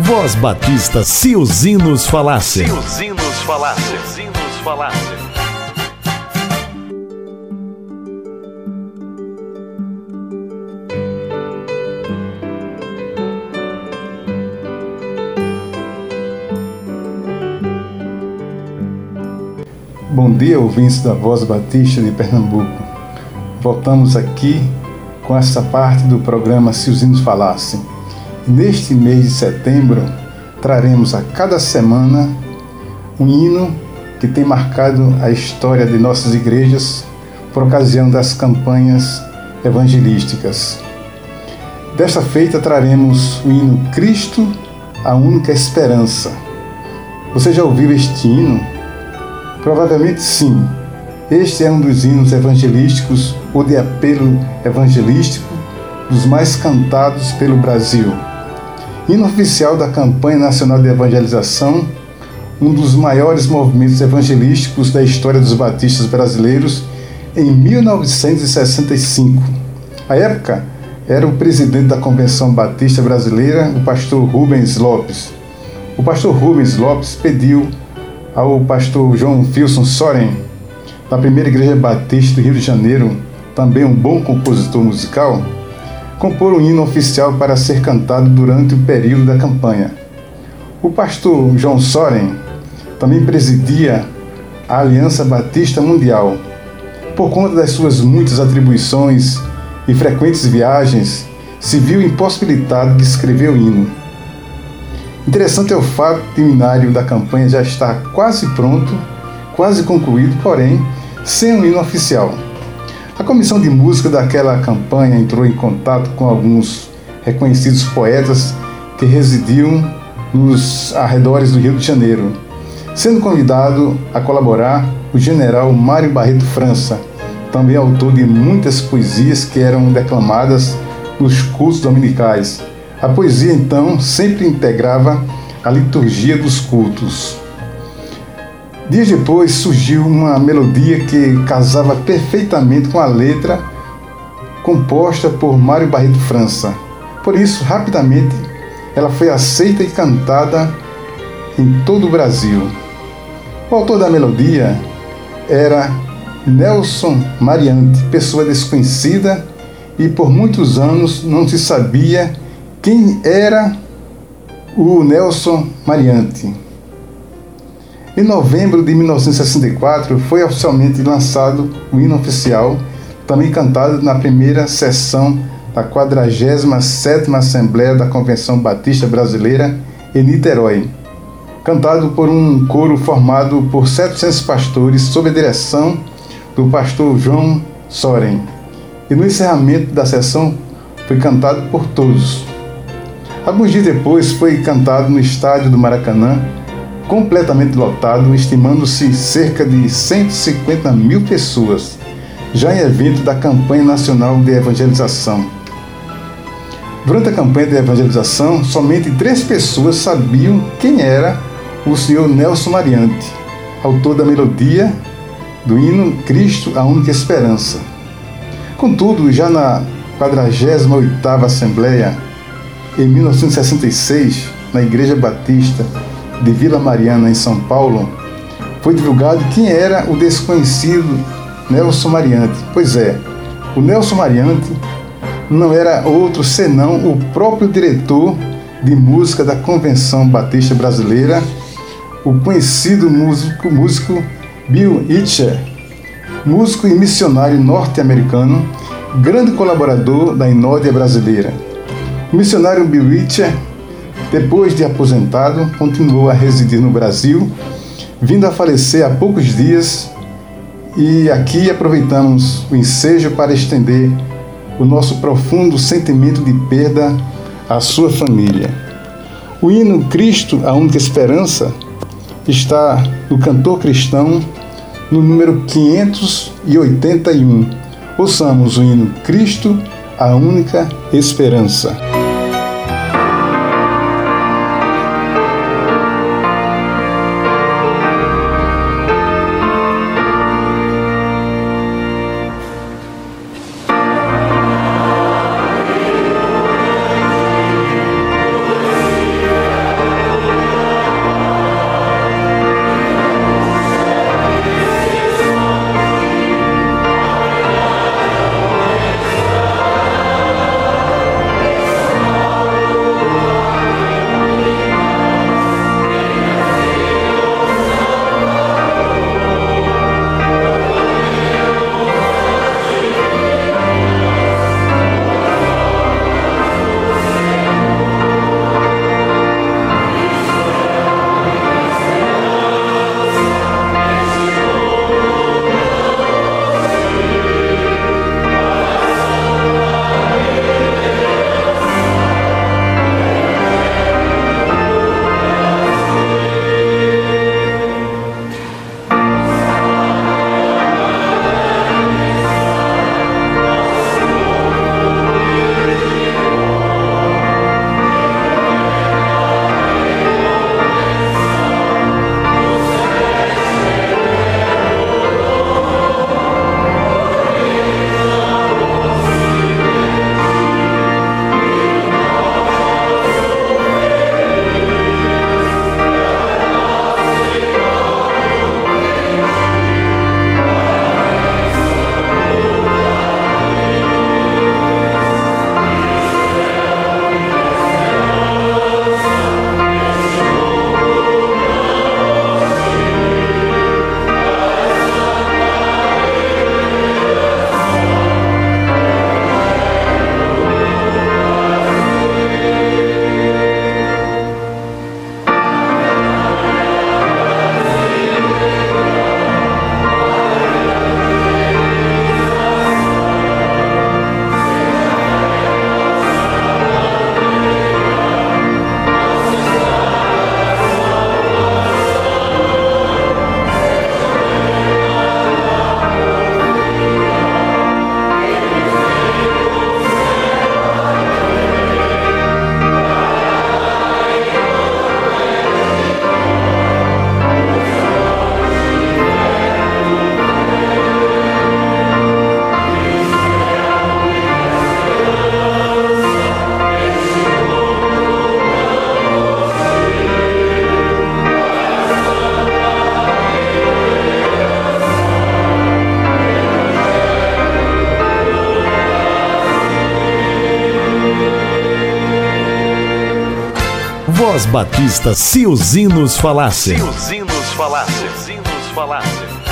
Voz Batista, se os hinos falassem. Se os hinos falassem. Se os hinos falassem. Bom dia, ouvintes da Voz Batista de Pernambuco. Voltamos aqui com essa parte do programa Se os Hinos Falassem. Neste mês de setembro, traremos a cada semana um hino que tem marcado a história de nossas igrejas por ocasião das campanhas evangelísticas. Desta feita, traremos o hino Cristo, a única esperança. Você já ouviu este hino? Provavelmente sim. Este é um dos hinos evangelísticos ou de apelo evangelístico dos mais cantados pelo Brasil. Hino oficial da Campanha Nacional de Evangelização, um dos maiores movimentos evangelísticos da história dos batistas brasileiros em 1965. À época, era o presidente da Convenção Batista Brasileira, o pastor Rubens Lopes. O pastor Rubens Lopes pediu ao pastor João Filson Soren, da Primeira Igreja Batista do Rio de Janeiro, também um bom compositor musical, compor um hino oficial para ser cantado durante o período da campanha. O pastor João Soren também presidia a Aliança Batista Mundial. Por conta das suas muitas atribuições e frequentes viagens, se viu impossibilitado de escrever o hino. Interessante é o fato de o inário da campanha já estar quase pronto, quase concluído, porém, sem um hino oficial. A comissão de música daquela campanha entrou em contato com alguns reconhecidos poetas que residiam nos arredores do Rio de Janeiro, sendo convidado a colaborar o general Mário Barreto França, também autor de muitas poesias que eram declamadas nos cultos dominicais a poesia, então, sempre integrava a liturgia dos cultos. Dias depois surgiu uma melodia que casava perfeitamente com a letra composta por Mário Barreto França. Por isso, rapidamente, ela foi aceita e cantada em todo o Brasil. O autor da melodia era Nelson Mariante, pessoa desconhecida e por muitos anos não se sabia quem era o Nelson Mariante. Em novembro de 1964 foi oficialmente lançado o hino oficial, também cantado na primeira sessão da 47ª Assembleia da Convenção Batista Brasileira em Niterói, cantado por um coro formado por 700 pastores sob a direção do pastor João Soren. E no encerramento da sessão foi cantado por todos, Alguns dias depois foi cantado no estádio do Maracanã, completamente lotado, estimando-se cerca de 150 mil pessoas, já em evento da campanha nacional de evangelização. Durante a campanha de evangelização, somente três pessoas sabiam quem era o senhor Nelson Mariante, autor da melodia do hino Cristo, a única esperança. Contudo, já na 48ª Assembleia em 1966, na Igreja Batista de Vila Mariana, em São Paulo, foi divulgado quem era o desconhecido Nelson Mariante. Pois é, o Nelson Mariante não era outro senão o próprio diretor de música da Convenção Batista Brasileira, o conhecido músico, músico Bill Itcher, músico e missionário norte-americano, grande colaborador da Inódia Brasileira. O missionário Bill Richer, depois de aposentado, continuou a residir no Brasil, vindo a falecer há poucos dias. E aqui aproveitamos o ensejo para estender o nosso profundo sentimento de perda à sua família. O hino Cristo, a única esperança, está no cantor cristão no número 581. Ouçamos o hino Cristo, a única esperança. Voz Batista, se os hinos falassem. Se os hinos falassem. Se os hinos falassem.